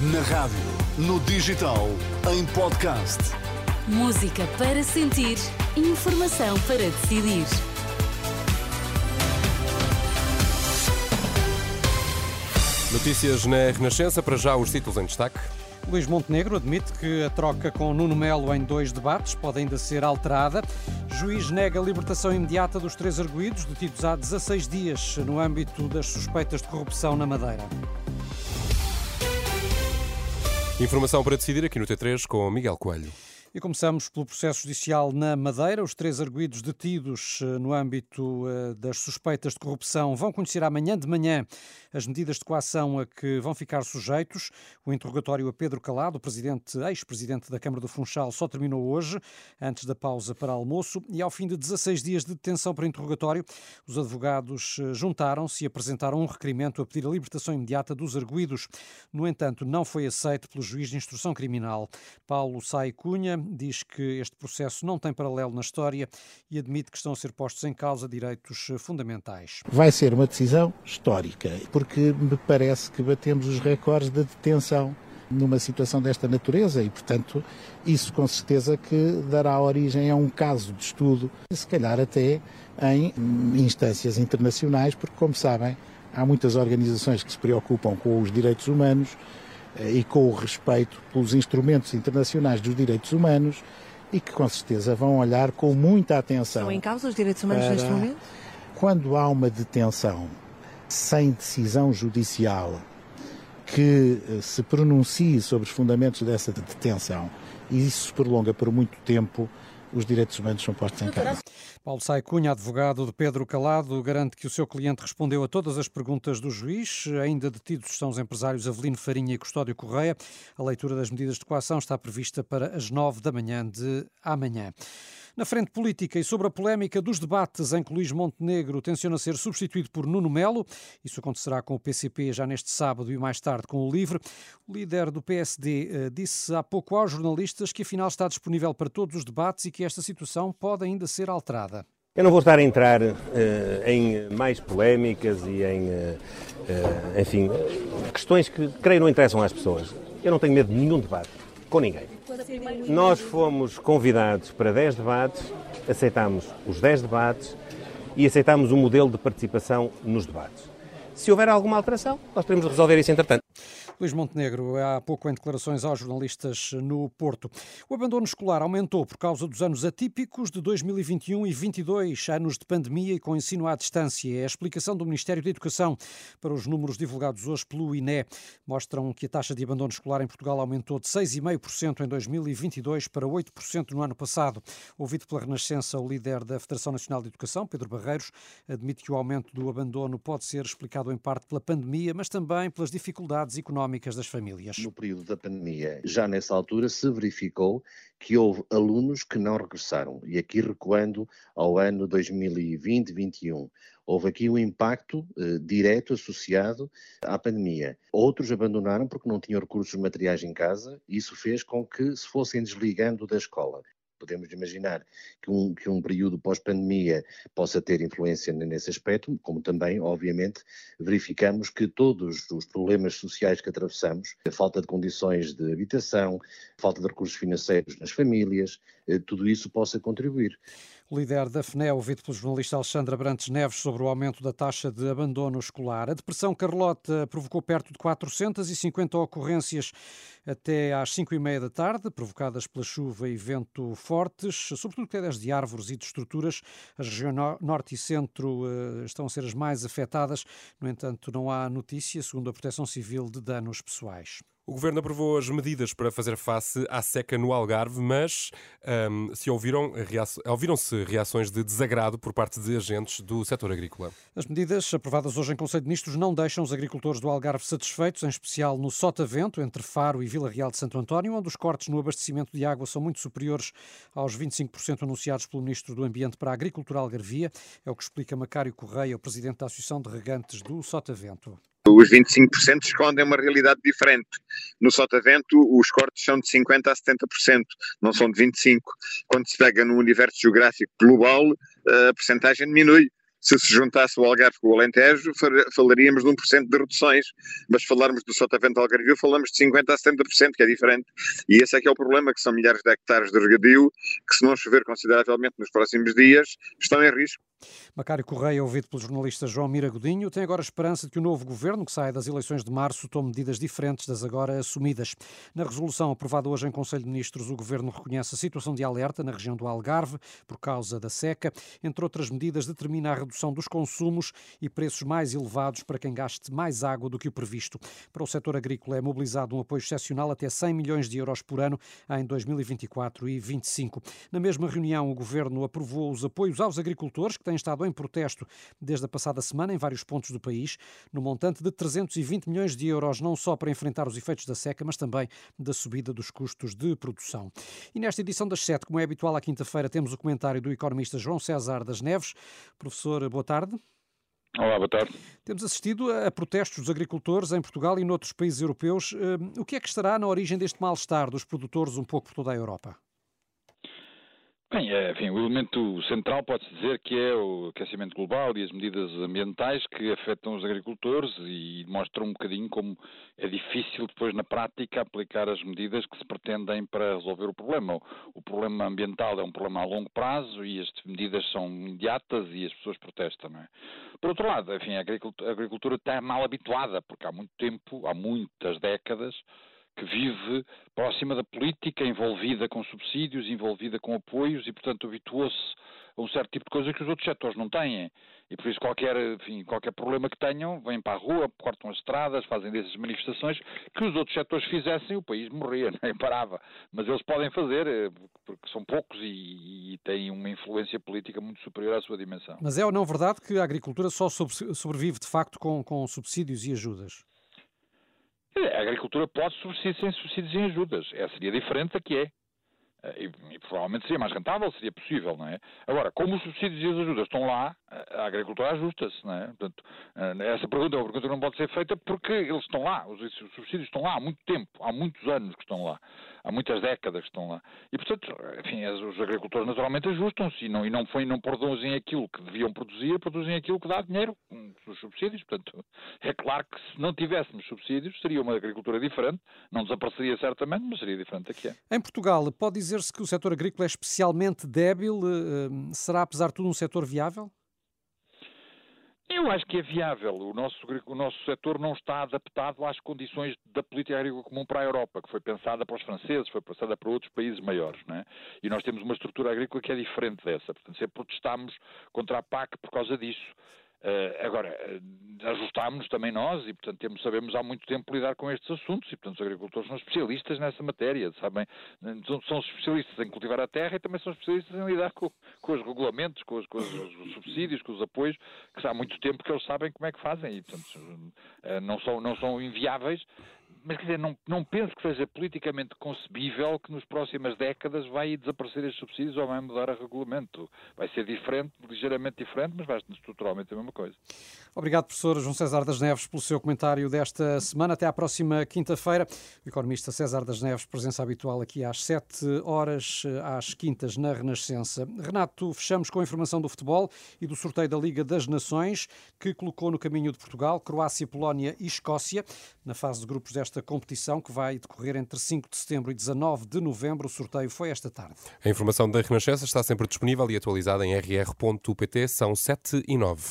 Na rádio, no digital, em podcast. Música para sentir, informação para decidir. Notícias na Renascença, para já os títulos em destaque. Luís Montenegro admite que a troca com Nuno Melo em dois debates pode ainda ser alterada. Juiz nega a libertação imediata dos três arguídos detidos há 16 dias no âmbito das suspeitas de corrupção na Madeira. Informação para decidir aqui no T3 com Miguel Coelho. E começamos pelo processo judicial na Madeira. Os três arguídos detidos eh, no âmbito eh, das suspeitas de corrupção vão conhecer amanhã de manhã as medidas de coação a que vão ficar sujeitos. O interrogatório a Pedro Calado, presidente, ex-presidente da Câmara do Funchal, só terminou hoje, antes da pausa para almoço, e ao fim de 16 dias de detenção para interrogatório, os advogados eh, juntaram-se e apresentaram um requerimento a pedir a libertação imediata dos arguídos. No entanto, não foi aceito pelo juiz de instrução criminal. Paulo Sai Cunha diz que este processo não tem paralelo na história e admite que estão a ser postos em causa direitos fundamentais. Vai ser uma decisão histórica, porque me parece que batemos os recordes da detenção numa situação desta natureza e, portanto, isso com certeza que dará origem a um caso de estudo, se calhar até em instâncias internacionais, porque, como sabem, há muitas organizações que se preocupam com os direitos humanos eh, e com o respeito pelos instrumentos internacionais dos direitos humanos e que com certeza vão olhar com muita atenção. Estão em causa os direitos humanos para... neste momento? Quando há uma detenção sem decisão judicial que eh, se pronuncie sobre os fundamentos dessa detenção e isso se prolonga por muito tempo, os direitos humanos são postos em causa. Paulo Sai Cunha, advogado de Pedro Calado, garante que o seu cliente respondeu a todas as perguntas do juiz. Ainda detidos estão os empresários Avelino Farinha e Custódio Correia. A leitura das medidas de coação está prevista para as nove da manhã de amanhã. Na frente política e sobre a polémica dos debates em que Luís Montenegro tenciona ser substituído por Nuno Melo, isso acontecerá com o PCP já neste sábado e mais tarde com o LIVRE, o líder do PSD eh, disse há pouco aos jornalistas que afinal está disponível para todos os debates e que esta situação pode ainda ser alterada. Eu não vou estar a entrar uh, em mais polémicas e em, uh, uh, enfim, questões que creio não interessam às pessoas. Eu não tenho medo de nenhum debate com ninguém. Nós fomos convidados para 10 debates, aceitámos os 10 debates e aceitámos o um modelo de participação nos debates. Se houver alguma alteração, nós teremos de resolver isso entretanto. Luís Montenegro, há pouco em declarações aos jornalistas no Porto. O abandono escolar aumentou por causa dos anos atípicos de 2021 e 22, anos de pandemia e com ensino à distância. É a explicação do Ministério da Educação para os números divulgados hoje pelo INE. Mostram que a taxa de abandono escolar em Portugal aumentou de 6,5% em 2022 para 8% no ano passado. Ouvido pela Renascença, o líder da Federação Nacional de Educação, Pedro Barreiros, admite que o aumento do abandono pode ser explicado em parte pela pandemia, mas também pelas dificuldades económicas económicas das famílias. No período da pandemia, já nessa altura, se verificou que houve alunos que não regressaram. E aqui recuando ao ano 2020-21, houve aqui um impacto eh, direto associado à pandemia. Outros abandonaram porque não tinham recursos materiais em casa, e isso fez com que se fossem desligando da escola podemos imaginar que um, que um período pós-pandemia possa ter influência nesse aspecto, como também, obviamente, verificamos que todos os problemas sociais que atravessamos, a falta de condições de habitação, falta de recursos financeiros nas famílias, tudo isso possa contribuir. O líder da FNE, ouvido pelo jornalista Alexandra Brantes Neves sobre o aumento da taxa de abandono escolar. A depressão Carlota provocou perto de 450 ocorrências até às 5 e meia da tarde, provocadas pela chuva e vento fortes, sobretudo quedas de árvores e de estruturas. As regiões norte e centro uh, estão a ser as mais afetadas. No entanto, não há notícia, segundo a Proteção Civil, de danos pessoais. O governo aprovou as medidas para fazer face à seca no Algarve, mas um, se ouviram, ouviram-se reações de desagrado por parte de agentes do setor agrícola. As medidas aprovadas hoje em Conselho de Ministros não deixam os agricultores do Algarve satisfeitos, em especial no Sotavento, entre Faro e Vila Real de Santo António, onde os cortes no abastecimento de água são muito superiores aos 25% anunciados pelo Ministro do Ambiente para a Agricultura Algarvia. É o que explica Macário Correia, o Presidente da Associação de Regantes do Sotavento. Os 25% escondem uma realidade diferente. No Sotavento, os cortes são de 50% a 70%, não são de 25%. Quando se pega no universo geográfico global, a percentagem diminui. se se juntasse o Algarve com o Alentejo, falaríamos de 1% de reduções, mas falarmos do Sotavento Algarvio, falamos de 50% a 70%, que é diferente. E esse é que é o problema, que são milhares de hectares de regadio, que se não chover consideravelmente nos próximos dias, estão em risco. Macário Correia, ouvido pelo jornalista João Mira Godinho, tem agora esperança de que o novo governo, que sai das eleições de março, tome medidas diferentes das agora assumidas. Na resolução aprovada hoje em Conselho de Ministros, o governo reconhece a situação de alerta na região do Algarve por causa da seca. Entre outras medidas, determina a redução dos consumos e preços mais elevados para quem gaste mais água do que o previsto. Para o setor agrícola é mobilizado um apoio excepcional até 100 milhões de euros por ano em 2024 e 2025. Na mesma reunião, o governo aprovou os apoios aos agricultores que têm estado em protesto desde a passada semana em vários pontos do país, no montante de 320 milhões de euros, não só para enfrentar os efeitos da seca, mas também da subida dos custos de produção. E nesta edição das sete, como é habitual à quinta-feira, temos o comentário do economista João César das Neves. Professor, boa tarde. Olá, boa tarde. Temos assistido a protestos dos agricultores em Portugal e noutros países europeus. Hum, o que é que estará na origem deste mal-estar dos produtores um pouco por toda a Europa? Bem, é, enfim, o elemento central pode-se dizer que é o aquecimento global e as medidas ambientais que afetam os agricultores e mostram um bocadinho como é difícil depois na prática aplicar as medidas que se pretendem para resolver o problema. O problema ambiental é um problema a longo prazo e as medidas são imediatas e as pessoas protestam, não é? Por outro lado, enfim, a agricultura, a agricultura está mal habituada porque há muito tempo, há muitas décadas, que vive próxima da política, envolvida com subsídios, envolvida com apoios e, portanto, habituou-se a um certo tipo de coisa que os outros setores não têm. E por isso qualquer, enfim, qualquer problema que tenham, vêm para a rua, cortam as estradas, fazem dessas manifestações, que os outros setores fizessem, o país morria, nem parava. Mas eles podem fazer, eh, porque são poucos e, e têm uma influência política muito superior à sua dimensão. Mas é ou não verdade que a agricultura só sobrevive de facto com, com subsídios e ajudas? A agricultura pode subsistir sem subsídios e ajudas. Essa seria diferente da que é. Eh, e, e, provavelmente seria mais rentável, seria possível, não é? Agora, como os subsídios e as ajudas estão lá, a agricultura ajusta-se, não é? Portanto, eh, essa pergunta é uma pergunta que não pode ser feita porque eles estão lá, os subsídios estão lá há muito tempo, há muitos anos que estão lá há muitas décadas que estão lá. E, portanto, enfim, os agricultores naturalmente ajustam-se e não, e não, foi, não produzem aquilo que deviam produzir, produzem aquilo que dá dinheiro, os subsídios. Portanto, é claro que se não tivéssemos subsídios, seria uma agricultura diferente, não desapareceria certamente, mas seria diferente que é. Em Portugal, pode dizer-se que o setor agrícola é especialmente débil? Eh, será, apesar de tudo, um setor viável? Eu acho que é viável. O nosso, o nosso setor não está adaptado às condições da política agrícola comum para a Europa, que foi pensada para os franceses, foi pensada para outros países maiores. Não é? E nós temos uma estrutura agrícola que é diferente dessa. Portanto, sempre protestámos contra a PAC por causa disso. Uh, agora, uh, ajustámos também nós e, portanto, temos, sabemos há muito tempo lidar com estes assuntos e, portanto, os agricultores são especialistas nessa matéria, sabem? São, são especialistas em cultivar a terra e também são especialistas em lidar com, com os regulamentos, com, os, com os, os, subsídios, com os apoios, que há muito tempo que eles sabem como é que fazem e, portanto, uh, não, são, não são inviáveis mas quer dizer, não, não penso que seja politicamente concebível que nas próximas décadas vai desaparecer estes subsídios ou vai mudar o regulamento. Vai ser diferente, ligeiramente diferente, mas vai ser estruturalmente a mesma coisa. Obrigado, professor João César das Neves, pelo seu comentário desta semana. Até à próxima quinta-feira. O economista César das Neves, presença habitual aqui às 7 horas, às quintas, na Renascença. Renato, fechamos com a informação do futebol e do sorteio da Liga das Nações, que colocou no caminho de Portugal, Croácia, Polónia e Escócia, na fase de grupos desta esta competição que vai decorrer entre 5 de setembro e 19 de novembro. O sorteio foi esta tarde. A informação da Renascença está sempre disponível e atualizada em rr.pt. São 7 e 9.